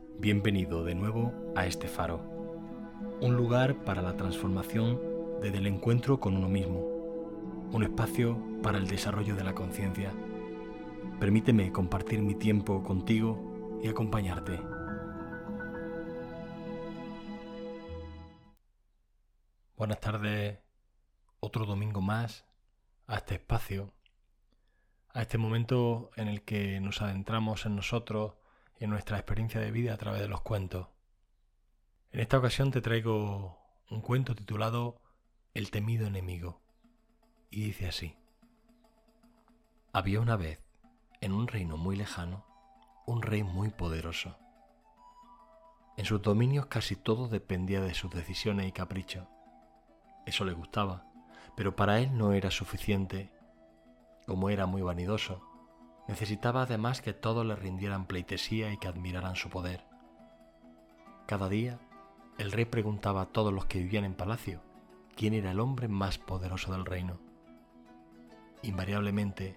Bienvenido de nuevo a este faro, un lugar para la transformación desde el encuentro con uno mismo, un espacio para el desarrollo de la conciencia. Permíteme compartir mi tiempo contigo y acompañarte. Buenas tardes, otro domingo más a este espacio, a este momento en el que nos adentramos en nosotros en nuestra experiencia de vida a través de los cuentos. En esta ocasión te traigo un cuento titulado El temido enemigo. Y dice así. Había una vez, en un reino muy lejano, un rey muy poderoso. En sus dominios casi todo dependía de sus decisiones y caprichos. Eso le gustaba, pero para él no era suficiente. Como era muy vanidoso, Necesitaba además que todos le rindieran pleitesía y que admiraran su poder. Cada día, el rey preguntaba a todos los que vivían en palacio quién era el hombre más poderoso del reino. Invariablemente,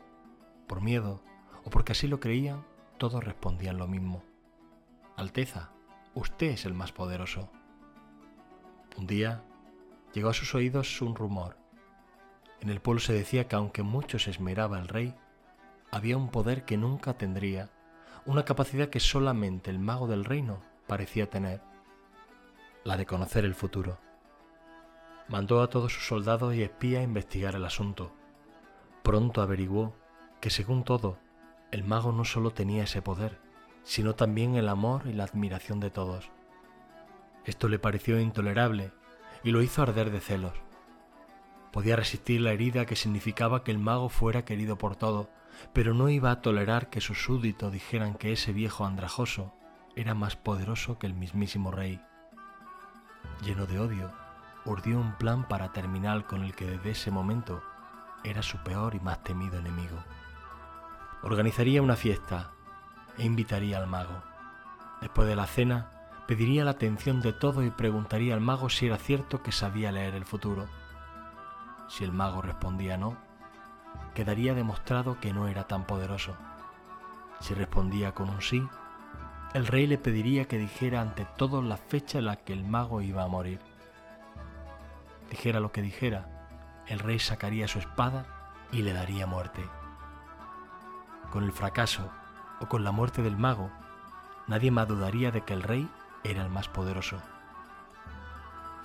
por miedo o porque así lo creían, todos respondían lo mismo. Alteza, usted es el más poderoso. Un día llegó a sus oídos un rumor. En el pueblo se decía que aunque mucho se esmeraba el rey, había un poder que nunca tendría, una capacidad que solamente el mago del reino parecía tener, la de conocer el futuro. Mandó a todos sus soldados y espías a investigar el asunto. Pronto averiguó que según todo, el mago no solo tenía ese poder, sino también el amor y la admiración de todos. Esto le pareció intolerable y lo hizo arder de celos. Podía resistir la herida que significaba que el mago fuera querido por todos, pero no iba a tolerar que sus súbditos dijeran que ese viejo andrajoso era más poderoso que el mismísimo rey. Lleno de odio, urdió un plan para terminar con el que desde ese momento era su peor y más temido enemigo. Organizaría una fiesta e invitaría al mago. Después de la cena, pediría la atención de todos y preguntaría al mago si era cierto que sabía leer el futuro. Si el mago respondía no, quedaría demostrado que no era tan poderoso. Si respondía con un sí, el rey le pediría que dijera ante todo la fecha en la que el mago iba a morir. Dijera lo que dijera, el rey sacaría su espada y le daría muerte. Con el fracaso o con la muerte del mago, nadie más dudaría de que el rey era el más poderoso.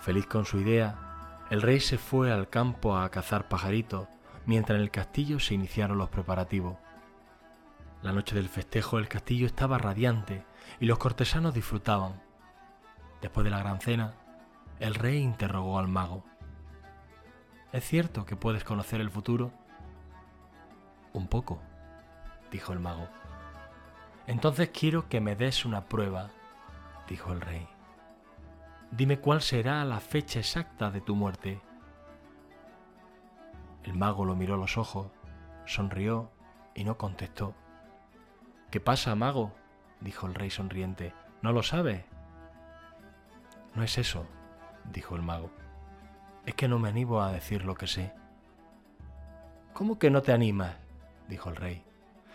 Feliz con su idea, el rey se fue al campo a cazar pajaritos, mientras en el castillo se iniciaron los preparativos. La noche del festejo el castillo estaba radiante y los cortesanos disfrutaban. Después de la gran cena, el rey interrogó al mago. ¿Es cierto que puedes conocer el futuro? Un poco, dijo el mago. Entonces quiero que me des una prueba, dijo el rey. Dime cuál será la fecha exacta de tu muerte. El mago lo miró a los ojos, sonrió y no contestó. ¿Qué pasa, mago? dijo el rey sonriente. ¿No lo sabe? No es eso, dijo el mago. Es que no me animo a decir lo que sé. ¿Cómo que no te animas? dijo el rey.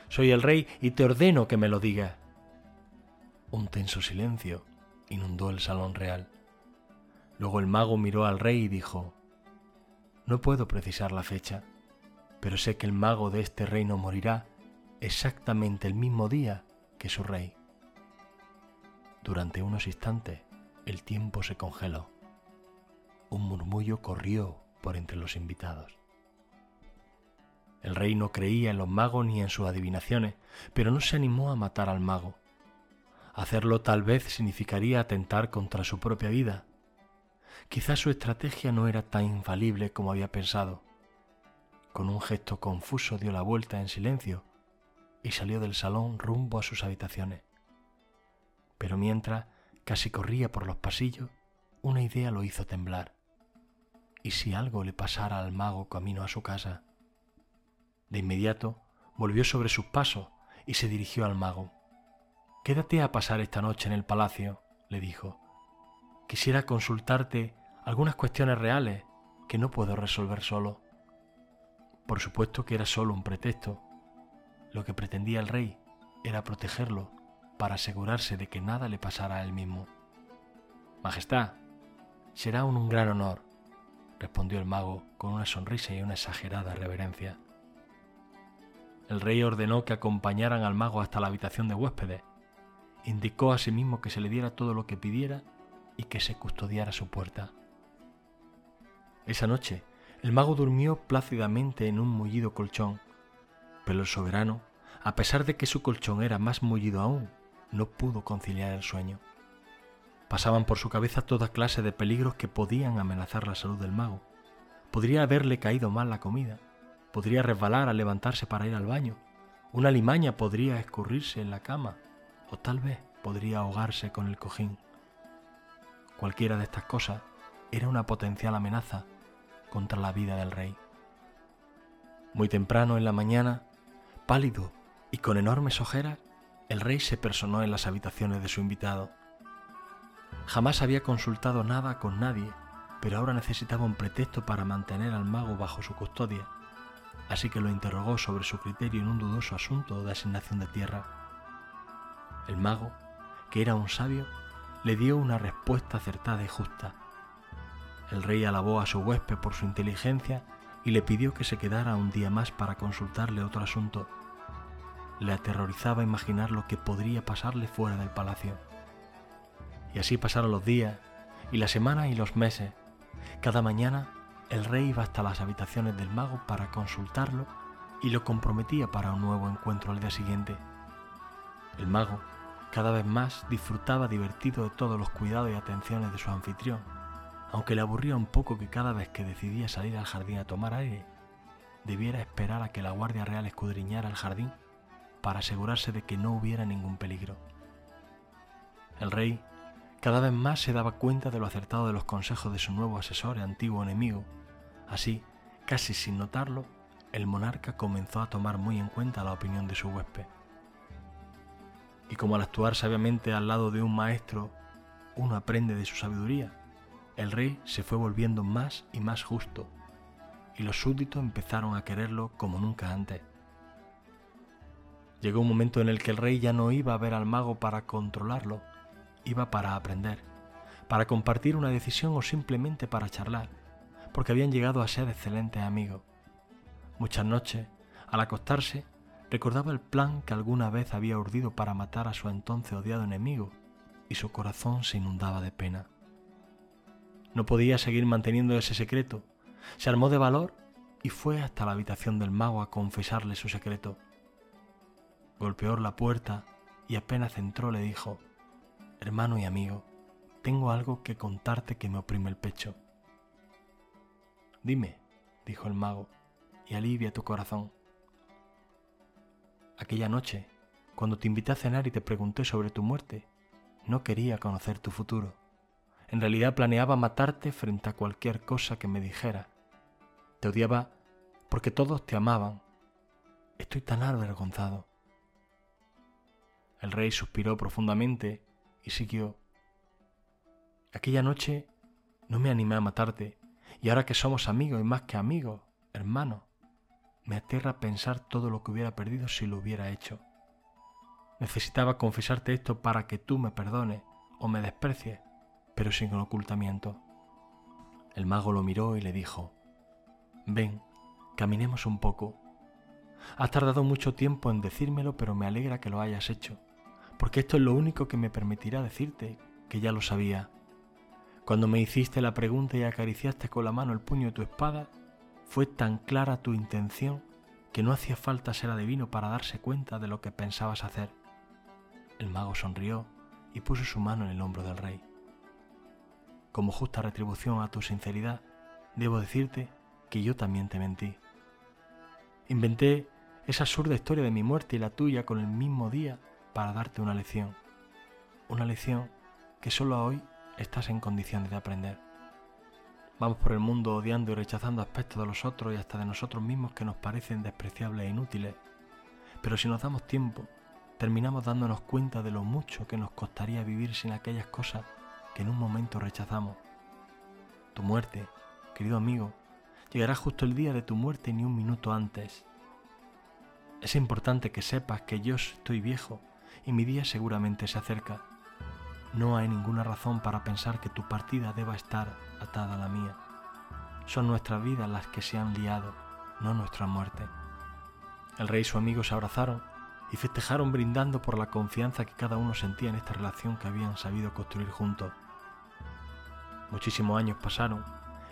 Soy el rey y te ordeno que me lo digas. Un tenso silencio inundó el salón real. Luego el mago miró al rey y dijo, No puedo precisar la fecha, pero sé que el mago de este reino morirá exactamente el mismo día que su rey. Durante unos instantes el tiempo se congeló. Un murmullo corrió por entre los invitados. El rey no creía en los magos ni en sus adivinaciones, pero no se animó a matar al mago. Hacerlo tal vez significaría atentar contra su propia vida, Quizás su estrategia no era tan infalible como había pensado. Con un gesto confuso dio la vuelta en silencio y salió del salón rumbo a sus habitaciones. Pero mientras casi corría por los pasillos, una idea lo hizo temblar. ¿Y si algo le pasara al mago camino a su casa? De inmediato volvió sobre sus pasos y se dirigió al mago. Quédate a pasar esta noche en el palacio, le dijo quisiera consultarte algunas cuestiones reales que no puedo resolver solo. Por supuesto que era solo un pretexto. Lo que pretendía el rey era protegerlo, para asegurarse de que nada le pasara a él mismo. Majestad, será un, un gran honor, respondió el mago con una sonrisa y una exagerada reverencia. El rey ordenó que acompañaran al mago hasta la habitación de huéspedes. Indicó asimismo que se le diera todo lo que pidiera y que se custodiara su puerta. Esa noche, el mago durmió plácidamente en un mullido colchón, pero el soberano, a pesar de que su colchón era más mullido aún, no pudo conciliar el sueño. Pasaban por su cabeza toda clase de peligros que podían amenazar la salud del mago. Podría haberle caído mal la comida, podría resbalar al levantarse para ir al baño, una limaña podría escurrirse en la cama, o tal vez podría ahogarse con el cojín. Cualquiera de estas cosas era una potencial amenaza contra la vida del rey. Muy temprano en la mañana, pálido y con enormes ojeras, el rey se personó en las habitaciones de su invitado. Jamás había consultado nada con nadie, pero ahora necesitaba un pretexto para mantener al mago bajo su custodia, así que lo interrogó sobre su criterio en un dudoso asunto de asignación de tierra. El mago, que era un sabio, le dio una respuesta acertada y justa. El rey alabó a su huésped por su inteligencia y le pidió que se quedara un día más para consultarle otro asunto. Le aterrorizaba imaginar lo que podría pasarle fuera del palacio. Y así pasaron los días, y las semanas y los meses. Cada mañana el rey iba hasta las habitaciones del mago para consultarlo y lo comprometía para un nuevo encuentro al día siguiente. El mago cada vez más disfrutaba divertido de todos los cuidados y atenciones de su anfitrión, aunque le aburría un poco que cada vez que decidía salir al jardín a tomar aire, debiera esperar a que la Guardia Real escudriñara el jardín para asegurarse de que no hubiera ningún peligro. El rey cada vez más se daba cuenta de lo acertado de los consejos de su nuevo asesor y antiguo enemigo. Así, casi sin notarlo, el monarca comenzó a tomar muy en cuenta la opinión de su huésped. Y como al actuar sabiamente al lado de un maestro, uno aprende de su sabiduría, el rey se fue volviendo más y más justo, y los súbditos empezaron a quererlo como nunca antes. Llegó un momento en el que el rey ya no iba a ver al mago para controlarlo, iba para aprender, para compartir una decisión o simplemente para charlar, porque habían llegado a ser excelentes amigos. Muchas noches, al acostarse, recordaba el plan que alguna vez había urdido para matar a su entonces odiado enemigo, y su corazón se inundaba de pena. No podía seguir manteniendo ese secreto. Se armó de valor y fue hasta la habitación del mago a confesarle su secreto. Golpeó la puerta y apenas entró le dijo, hermano y amigo, tengo algo que contarte que me oprime el pecho. Dime, dijo el mago, y alivia tu corazón. Aquella noche, cuando te invité a cenar y te pregunté sobre tu muerte, no quería conocer tu futuro. En realidad planeaba matarte frente a cualquier cosa que me dijera. Te odiaba porque todos te amaban. Estoy tan avergonzado. El rey suspiró profundamente y siguió. Aquella noche no me animé a matarte, y ahora que somos amigos y más que amigos, hermano, me aterra pensar todo lo que hubiera perdido si lo hubiera hecho. Necesitaba confesarte esto para que tú me perdones o me desprecies, pero sin ocultamiento. El mago lo miró y le dijo, Ven, caminemos un poco. Has tardado mucho tiempo en decírmelo, pero me alegra que lo hayas hecho porque esto es lo único que me permitirá decirte que ya lo sabía. Cuando me hiciste la pregunta y acariciaste con la mano el puño de tu espada, fue tan clara tu intención que no hacía falta ser adivino para darse cuenta de lo que pensabas hacer. El mago sonrió y puso su mano en el hombro del rey. Como justa retribución a tu sinceridad, debo decirte que yo también te mentí. Inventé esa absurda historia de mi muerte y la tuya con el mismo día para darte una lección, una lección que solo hoy estás en condiciones de aprender. Vamos por el mundo odiando y rechazando aspectos de los otros y hasta de nosotros mismos que nos parecen despreciables e inútiles, pero si nos damos tiempo, terminamos dándonos cuenta de lo mucho que nos costaría vivir sin aquellas cosas que en un momento rechazamos. Tu muerte, querido amigo, llegará justo el día de tu muerte ni un minuto antes. Es importante que sepas que yo estoy viejo y mi día seguramente se acerca. No hay ninguna razón para pensar que tu partida deba estar atada a la mía. Son nuestras vidas las que se han liado, no nuestra muerte. El rey y su amigo se abrazaron y festejaron brindando por la confianza que cada uno sentía en esta relación que habían sabido construir juntos. Muchísimos años pasaron,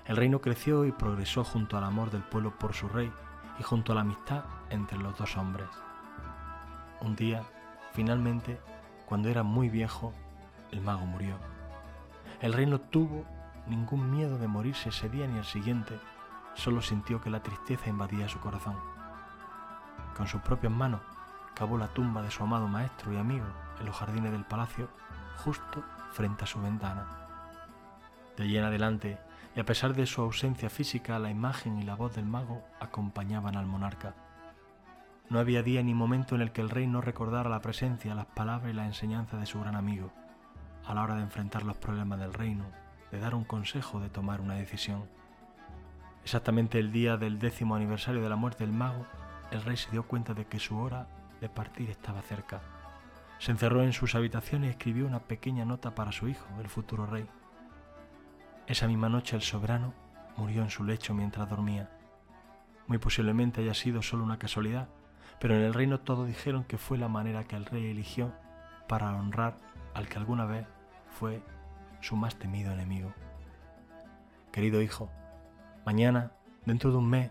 el reino creció y progresó junto al amor del pueblo por su rey y junto a la amistad entre los dos hombres. Un día, finalmente, cuando era muy viejo, el mago murió. El rey no tuvo ningún miedo de morirse ese día ni el siguiente, solo sintió que la tristeza invadía su corazón. Con sus propias manos cavó la tumba de su amado maestro y amigo en los jardines del palacio, justo frente a su ventana. De allí en adelante, y a pesar de su ausencia física, la imagen y la voz del mago acompañaban al monarca. No había día ni momento en el que el rey no recordara la presencia, las palabras y la enseñanza de su gran amigo, a la hora de enfrentar los problemas del reino, de dar un consejo, de tomar una decisión. Exactamente el día del décimo aniversario de la muerte del mago, el rey se dio cuenta de que su hora de partir estaba cerca. Se encerró en sus habitaciones y escribió una pequeña nota para su hijo, el futuro rey. Esa misma noche el soberano murió en su lecho mientras dormía. Muy posiblemente haya sido solo una casualidad, pero en el reino todos dijeron que fue la manera que el rey eligió para honrar al que alguna vez fue su más temido enemigo. Querido hijo, mañana, dentro de un mes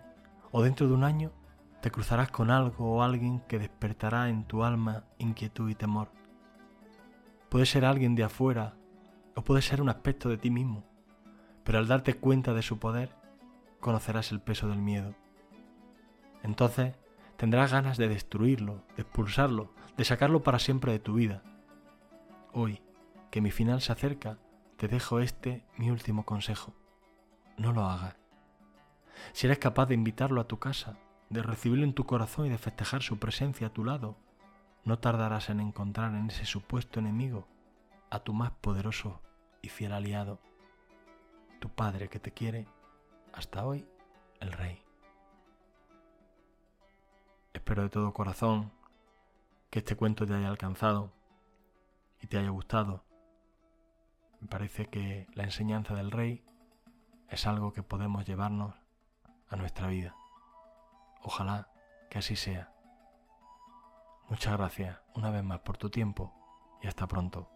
o dentro de un año, te cruzarás con algo o alguien que despertará en tu alma inquietud y temor. Puede ser alguien de afuera o puede ser un aspecto de ti mismo, pero al darte cuenta de su poder, conocerás el peso del miedo. Entonces tendrás ganas de destruirlo, de expulsarlo, de sacarlo para siempre de tu vida. Hoy, que mi final se acerca, te dejo este mi último consejo. No lo hagas. Si eres capaz de invitarlo a tu casa, de recibirlo en tu corazón y de festejar su presencia a tu lado, no tardarás en encontrar en ese supuesto enemigo a tu más poderoso y fiel aliado, tu Padre que te quiere, hasta hoy el Rey. Espero de todo corazón que este cuento te haya alcanzado y te haya gustado. Me parece que la enseñanza del Rey es algo que podemos llevarnos a nuestra vida. Ojalá que así sea. Muchas gracias una vez más por tu tiempo y hasta pronto.